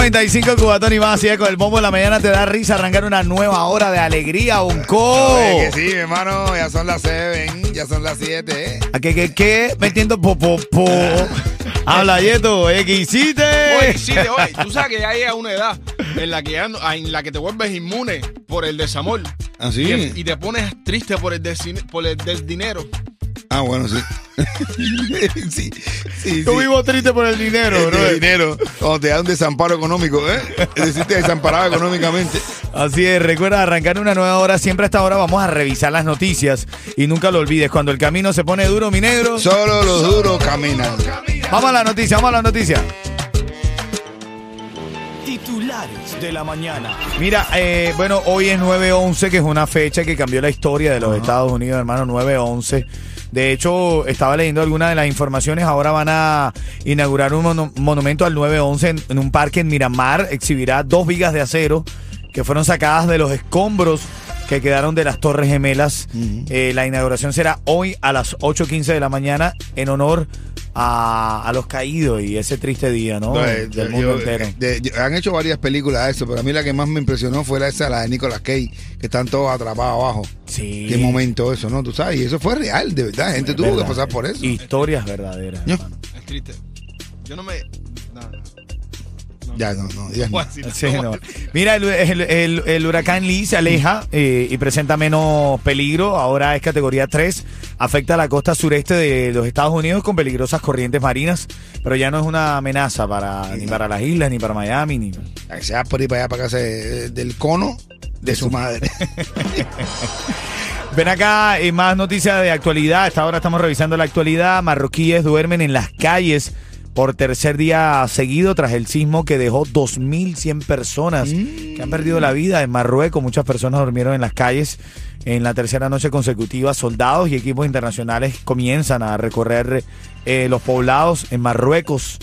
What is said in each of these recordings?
95 Cubatón y más, así es, con el bombo de la mañana te da risa arrancar una nueva hora de alegría, un co. Oye, que sí, mi hermano, ya son las 7, ya son las 7. ¿eh? ¿A qué, qué, qué? Metiendo po, po, po. Habla, Yeto, ¿eh? ¿Qué hiciste? Oye, sí, oye, tú sabes que ya llega una edad en la que, ya en la que te vuelves inmune por el desamor. ¿Ah, sí? Y, y te pones triste por el, desdine- por el desdinero. Ah, bueno, sí. sí, sí, sí. vivo triste por el dinero, El bro. dinero, cuando te da un desamparo económico, ¿eh? Es decir, te desamparado económicamente. Así es, recuerda arrancar una nueva hora. Siempre a esta hora vamos a revisar las noticias. Y nunca lo olvides, cuando el camino se pone duro, mi negro. Solo los duros caminan. Vamos a la noticia, vamos a la noticia. Titulares de la mañana. Mira, eh, bueno, hoy es 9-11, que es una fecha que cambió la historia de los Estados Unidos, hermano, 9-11. De hecho, estaba leyendo algunas de las informaciones. Ahora van a inaugurar un monumento al 9-11 en, en un parque en Miramar. Exhibirá dos vigas de acero que fueron sacadas de los escombros que quedaron de las Torres Gemelas. Eh, la inauguración será hoy a las 8.15 de la mañana en honor a, a los caídos y ese triste día, ¿no? Entonces, Del mundo yo- entero. de- yo- han hecho varias películas de eso, pero a mí la que más me impresionó fue la esa, la de Nicolas Cage, que están todos atrapados abajo. Sí. Qué momento eso, ¿no? Tú sabes, y eso fue real, de verdad. Gente tuvo Verdad. que pasar por eso. Historias verdaderas. Yo- hermano. Es triste. Yo no me. No, no. Ya, no, no, ya no. Sí. Mira, el, el- el- el huracán Lee se aleja eh, y presenta menos peligro. Ahora es categoría 3. Afecta a la costa sureste de los Estados Unidos con peligrosas corrientes marinas, pero ya no es una amenaza para ni para las islas, ni para Miami, ni... A que sea por ahí para allá, para casa de- del cono de su madre. Ven acá, eh, más noticias de actualidad. Hasta ahora estamos revisando la actualidad. Marroquíes duermen en las calles por tercer día seguido tras el sismo que dejó 2.100 personas que han perdido la vida en Marruecos. Muchas personas durmieron en las calles en la tercera noche consecutiva. Soldados y equipos internacionales comienzan a recorrer eh, los poblados en Marruecos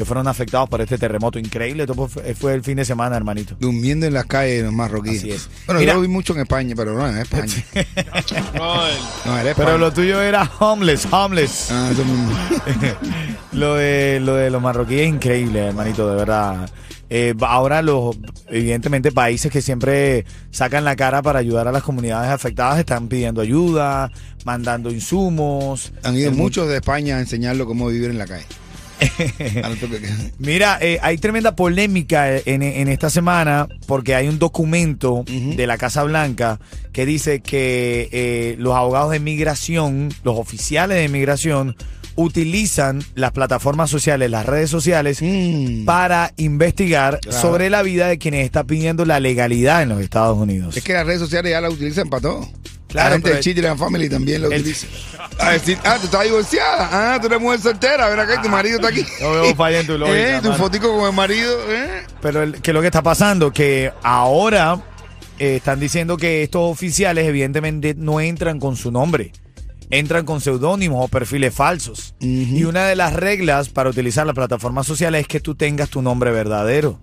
que fueron afectados por este terremoto increíble. Esto fue, fue el fin de semana, hermanito. Durmiendo en las calles de los marroquíes. Así es. Bueno, Mira- yo lo vi mucho en España, pero no en España. No, era España. Pero lo tuyo era homeless, homeless. Ah, eso mismo. Lo de, lo de los marroquíes es increíble, hermanito, de verdad. Eh, ahora los, evidentemente, países que siempre sacan la cara para ayudar a las comunidades afectadas están pidiendo ayuda, mandando insumos. Han ido muchos de España a enseñarlo cómo vivir en la calle. Mira, eh, hay tremenda polémica en, en esta semana porque hay un documento de la Casa Blanca que dice que eh, los abogados de migración, los oficiales de migración, utilizan las plataformas sociales, las redes sociales, Mm. para investigar Claro. sobre la vida de quienes están pidiendo la legalidad en los Estados Unidos. Es que las redes sociales ya la utilizan para todo. Claro, la gente de Family también lo utiliza. A decir, ah, tú estás divorciada. Ah, tú eres mujer soltera. Ven acá, tu marido está aquí. No veo falla en tu lógica, Eh, tu fotico con el marido. Eh. Pero el- que lo que está pasando, que ahora eh, están diciendo que estos oficiales evidentemente no entran con su nombre, entran con seudónimos o perfiles falsos. Y una de las reglas para utilizar las plataformas sociales es que tú tengas tu nombre verdadero,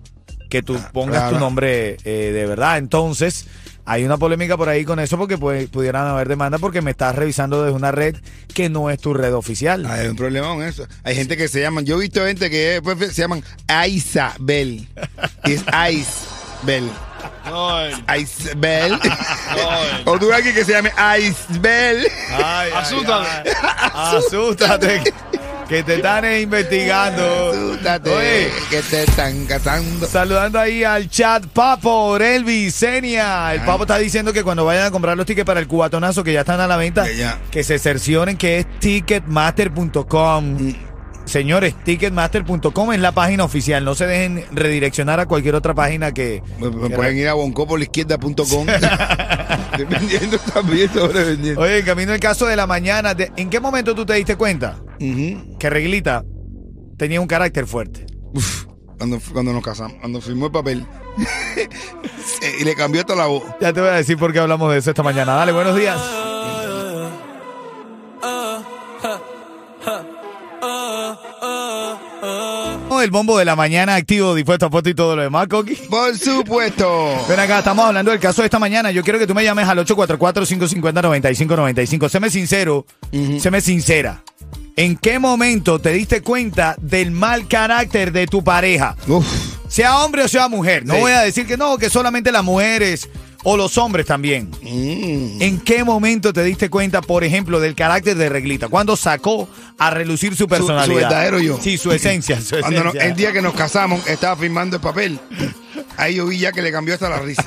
que tú pongas claro. tu nombre eh, de verdad. Entonces, hay una polémica por ahí con eso porque pudieran haber demanda porque me estás revisando desde una red que no es tu red oficial. Hay un problema con eso. Hay gente que se llaman, yo he visto gente que pues, se llaman Isabel. Y es Isabel. No, el- Isabel. no, el- o tú alguien que se llame ay, Asústate. Asústate. Que te están investigando. Asústate, Oye, que te están casando. saludando ahí al chat, Papo, Elvis, Senia. El Papo está diciendo que cuando vayan a comprar los tickets para el cubatonazo que ya están a la venta, Ya, ya. que se cercioren que es ticketmaster.com. Mm. Señores, ticketmaster.com es la página oficial. No se dejen redireccionar a cualquier otra página que. Me, me que- pueden ir a boncopolizquierda.com. Estoy vendiendo también, sobrevendiendo. Oye, en camino el caso de la mañana, ¿en qué momento tú te diste cuenta Que Reglita tenía un carácter fuerte? Uf, cuando, cuando nos casamos, cuando firmó el papel. y le cambió hasta la voz. Ya te voy a decir por qué hablamos de eso esta mañana. Dale, buenos días. El bombo de la mañana activo, dispuesto a foto y todo lo demás, Coqui. Por supuesto. Ven acá, estamos hablando del caso de esta mañana. Yo quiero que tú me llames al 844-550-9595. Séme sincero, séme sincera. ¿En qué momento te diste cuenta del mal carácter de tu pareja? Uf. Sea hombre o sea mujer. No Sí. voy a decir que no, que solamente las mujeres o los hombres también. Mm. ¿En qué momento te diste cuenta, por ejemplo, del carácter de Reglita? ¿Cuándo sacó a relucir su personalidad? su verdadero yo. Sí, su esencia. Su Cuando no- el día que nos casamos, estaba firmando el papel. Ahí yo vi ya que le cambió hasta la risa.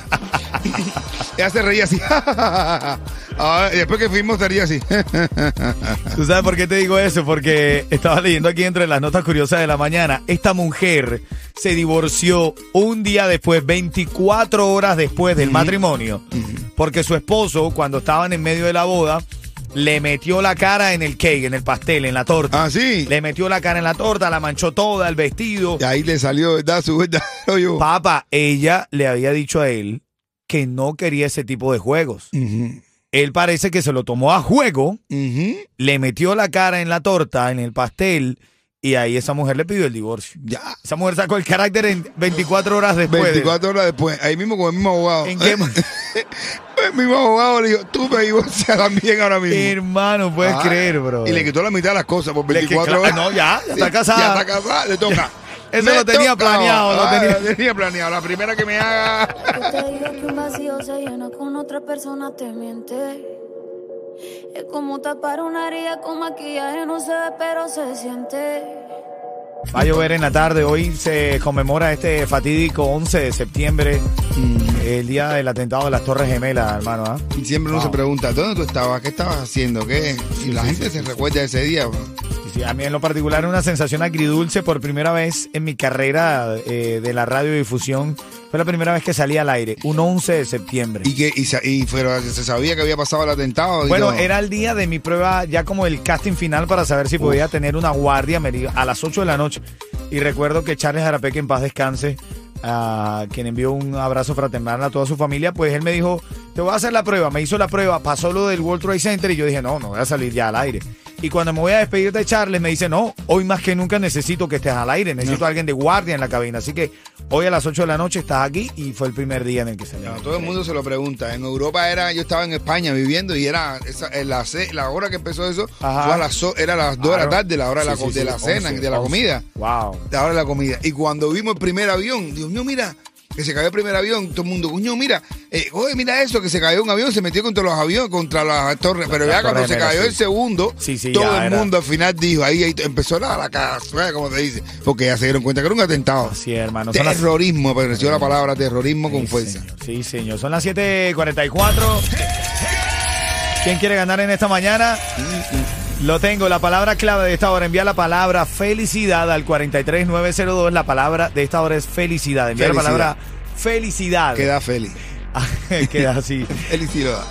Ella se reía así. Ah, después que fuimos, se reía así. ¿Tú sabes por qué te digo eso? Porque estaba leyendo aquí entre las notas curiosas de la mañana. Esta mujer se divorció un día después, 24 horas después del matrimonio, porque su esposo, cuando estaban en medio de la boda, le metió la cara en el cake, en el pastel, en la torta. ah, sí. Le metió la cara en la torta, la manchó toda, el vestido. Y ahí le salió, ¿verdad? Su verdadero yo. Papá, ella le había dicho a él que no quería ese tipo de juegos. Él parece que se lo tomó a juego, le metió la cara en la torta, en el pastel, y ahí esa mujer le pidió el divorcio. Ya. Esa mujer sacó el carácter en 24 horas después. de- 24 horas después, ahí mismo con el mismo abogado. ¿En qué el mismo abogado le dijo, tú me divorcias también ahora mismo. Hermano, puedes Ah, creer, bro. Y le quitó la mitad de las cosas por Le- que 24 cla- horas. no, ya, ya está casada. Ya está casada, le toca. Eso Me lo tenía toca. planeado, lo Ah, tenía- lo tenía planeado. La primera que me haga. Yo te digo que un vacío se llena con otra persona, te miente. Es como tapar una herida con maquillaje, no se ve, pero se siente. Va a llover en la tarde. Hoy se conmemora este fatídico 11 de septiembre, el día del atentado de las Torres Gemelas, hermano. ¿ah? Siempre uno Wow. se pregunta, ¿dónde tú estabas? ¿Qué estabas haciendo? ¿Qué? Y la gente se recuerda de ese día. bro. Sí, a mí en lo particular una sensación agridulce por primera vez en mi carrera eh, de la radiodifusión. Fue la primera vez que salí al aire, un 11 de septiembre. Y que y, sa- y fuera- se sabía que había pasado el atentado. Bueno, todo. era el día de mi prueba, ya como el casting final para saber si podía tener una guardia a las 8 de la noche. Y recuerdo que Charles Jarape, que en paz descanse, a quien envió un abrazo fraternal a toda su familia, pues él me dijo, te voy a hacer la prueba. Me hizo la prueba, pasó lo del World Trade Center y yo dije, no, no voy a salir ya al aire. Y cuando me voy a despedir de Charles, me dice, no, hoy más que nunca necesito que estés al aire, necesito a alguien de guardia en la cabina. Así que hoy a las 8 de la noche estás aquí y fue el primer día en el que. No, todo el mundo se lo pregunta. En Europa era, yo estaba en España viviendo y era esa, la, hora que empezó eso, a las, era a las 2 de la tarde, la hora de la, Sí, co- sí, de sí, la cena, 11, de la 11. comida. Wow. La hora de la comida. Y cuando vimos el primer avión, Dios mío, mira, que se cayó el primer avión, todo el mundo, coño, mira, eh, oye, mira eso, que se cayó un avión, se metió contra los aviones, contra las torres. Pero Las ya cuando se cayó sí. el segundo, Sí, sí, todo el era. mundo al final dijo, ahí, ahí empezó la, la casa, como te dice, porque ya se dieron cuenta que era un atentado. Así hermano. Las- Terrorismo, apareció la palabra terrorismo con fuerza. señor. Sí, señor. Son las 7:44. ¿Quién quiere ganar en esta mañana? Lo tengo, la palabra clave de esta hora. Envía la palabra felicidad al 43902. La palabra de esta hora es felicidad. Envía la palabra felicidad. Queda feliz. Queda así. Felicidad.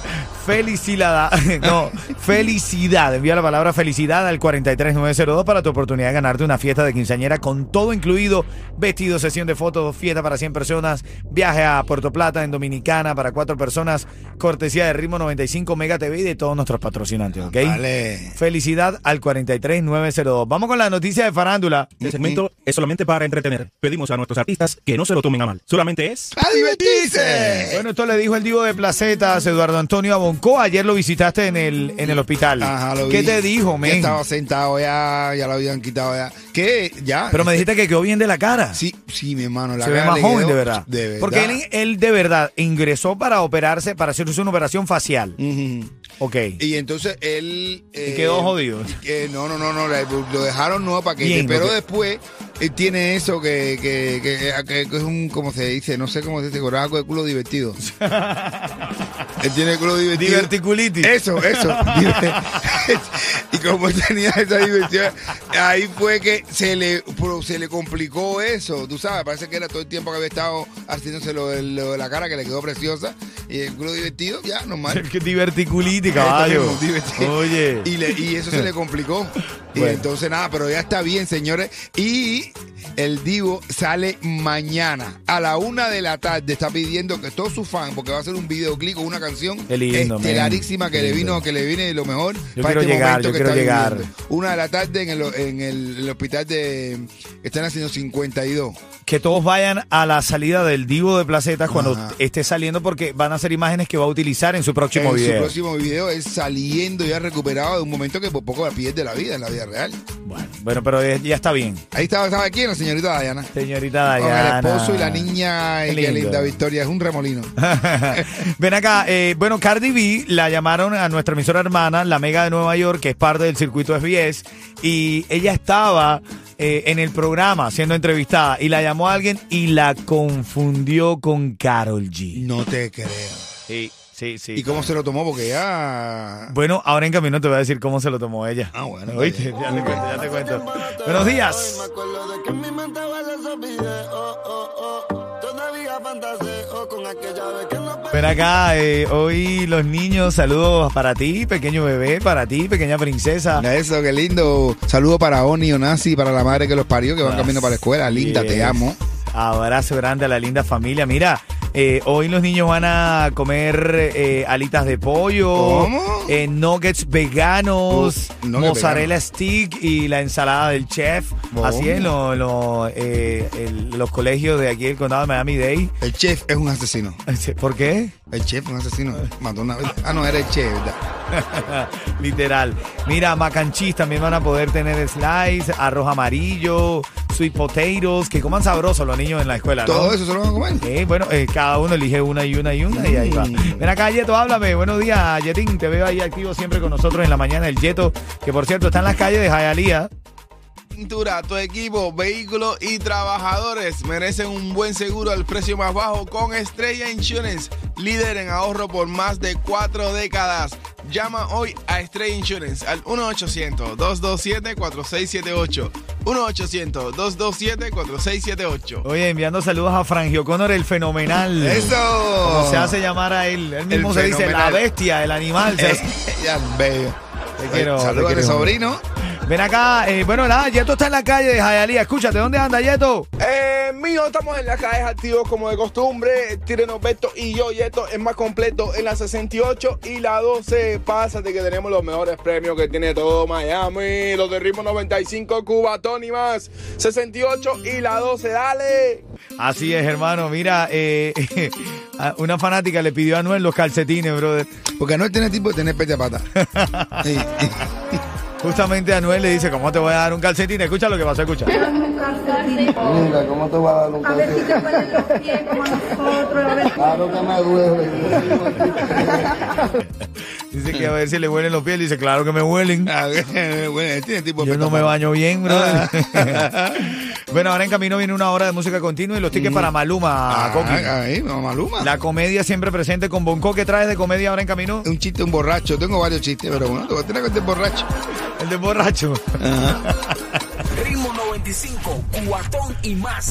Felicidad. No, felicidad. Envía la palabra felicidad al 43902 para tu oportunidad de ganarte una fiesta de quinceañera con todo incluido. Vestido, sesión de fotos, fiesta para 100 personas, viaje a Puerto Plata en Dominicana para cuatro personas, cortesía de Ritmo 95 Mega TV y de todos nuestros patrocinantes, ¿ok? Vale. Felicidad al 43902. Vamos con la noticia de farándula. Este segmento es solamente para entretener. Pedimos a nuestros artistas que no se lo tomen a mal. Solamente es... ¡A divertirse! Bueno, esto le dijo el divo de Placetas, Eduardo Antonio Ayer lo visitaste en el, en el hospital. Ajá, lo ¿Qué vi. te dijo, Ya men? estaba sentado ya, ya lo habían quitado ya. ¿Qué? Ya. Pero me dijiste que quedó bien de la cara. Sí, sí, mi hermano. La Se ve más le joven, quedó de verdad. De verdad. Porque él, él de verdad ingresó para operarse, para hacerse una operación facial. Ujú. Ok. Y entonces él. Y quedó jodido. eh, no, no, no, no. Lo dejaron no para que. Bien, pero después él tiene eso que, que, que, es un. ¿Cómo se dice? No sé cómo se dice. algo de culo divertido. él tiene culo divertido. Diverticulitis. Eso, eso. y como él tenía esa diversión, ahí fue que se le, se le complicó eso. Tú sabes, parece que era todo el tiempo que había estado haciéndose lo, de- lo de la cara, que le quedó preciosa. Y el culo divertido, ya, normal. Qué diverticulitis, caballo. Oye. Y, le- y eso se le complicó. Y entonces nada, pero ya está bien, señores. Y el Divo sale mañana a la una de la tarde. Está pidiendo que todos sus fans, porque va a hacer un videoclip con una canción Qué lindo, estelarísima que Qué le vino, que le viene lo mejor Yo para quiero este llegar, momento yo que quiero está llegar. viviendo. Una de la tarde en el, en el- el hospital de que están haciendo 52. Que todos vayan a la salida del Divo de Placetas cuando esté saliendo porque van a ser imágenes que va a utilizar en su próximo en video. su próximo video es saliendo ya recuperado de un momento que por poco la pierde la vida en la vida real. Bueno, bueno, pero ya está bien. Ahí estaba, ¿sabe quién? La señorita Dayana. Señorita Con Dayana. el esposo y la niña, y qué linda Victoria, es un remolino. Ven acá, eh, bueno, Cardi B la llamaron a nuestra emisora hermana, la Mega de Nueva York, que es parte del circuito SBS, y ella estaba eh, en el programa siendo entrevistada y la llamó a alguien y la confundió con Carol G. No te creo. Sí, sí, sí. ¿Y cómo se lo tomó? Porque ya. Bueno, ahora en camino te voy a decir cómo se lo tomó ella. Ah, bueno, ¿Oíste? Ya te cuento, ya te cuento. Buenos días. Me acuerdo de que en mi mente guardé esos videos. Oh, oh, oh. Todavía fantaseo con aquella vez que no Ven acá, eh, hoy los niños, saludos para ti, pequeño bebé, para ti, pequeña princesa. Eso, qué lindo. Saludo para Oni Onasi, para la madre que los parió, que van camino para la escuela. Linda, te amo. Abrazo grande a la linda familia. Mira, eh, hoy los niños van a comer eh, alitas de pollo, ¿Cómo? eh, nuggets veganos, Uh, mozzarella stick y la ensalada del chef. ¿Cómo? Así es, lo- lo, eh, el- los colegios de aquí del condado de Miami-Dade. El chef es un asesino. ¿Por qué? El chef es un asesino. Mató una vez. Ah, no, era el chef, ¿verdad? Literal. Mira, mac and cheese también van a poder tener slice, arroz amarillo, sweet potatoes, que coman sabroso los niños en la escuela, ¿no? Todo eso se lo van a comer. Eh, bueno, eh, cada uno elige una y una y una y ahí va. Ven acá, Yeto, háblame. Buenos días, Yetín. Te veo ahí activo siempre con nosotros en la mañana. El Yeto, que por cierto está en las calles de Jayalía. Pintura, tu equipo, vehículos y trabajadores merecen un buen seguro al precio más bajo con Estrella Insurance, líder en ahorro por más de cuatro décadas. Llama hoy a Estrella Insurance al 1-800-227-4678. 1-800-227-4678. Oye, enviando saludos a Frangio Connor, el fenomenal. ¡Eso! Como se hace llamar a él. Él mismo El se dice la bestia, el animal. se hace- ya, bello. Te quiero, Saludos a mi sobrino. Ven acá, eh, bueno, nada, Yeto está en la calle de Jayalía. Escúchate, ¿dónde anda Yeto? Eh, mío, estamos en las calles activos como de costumbre. Tírenos Beto y yo, y esto es más completo en la 68 y la 12. Pásate que tenemos los mejores premios que tiene todo Miami. Los de Ritmo 95, Cuba, Tony más. 68 y la 12, dale. Así es, hermano. Mira, eh, una fanática le pidió a Anuel los calcetines, brother. Porque no tiene tipo de tener pete a pata. Sí. Justamente Anuel le dice, ¿cómo te voy a dar un calcetín? Escucha lo que pasó, escucha. Mira, ¿cómo te va a dar un A ver si te ponen los pies como nosotros, a ver Claro que me duele. Dice que a ver si le huelen los pies. Dice, claro que me huelen. Ah, bueno, tiene tipo de Yo no me baño bien, bro. bueno, ahora en camino viene una hora de música continua y los tickets para Maluma, Ah, Coqui. ahí, Maluma. La comedia siempre presente con Bonco. ¿Qué traes de comedia ahora en camino? Un chiste, un borracho. Tengo varios chistes, pero bueno, te voy a tener que contar borracho. El de borracho. Ritmo 95, cuatón y más.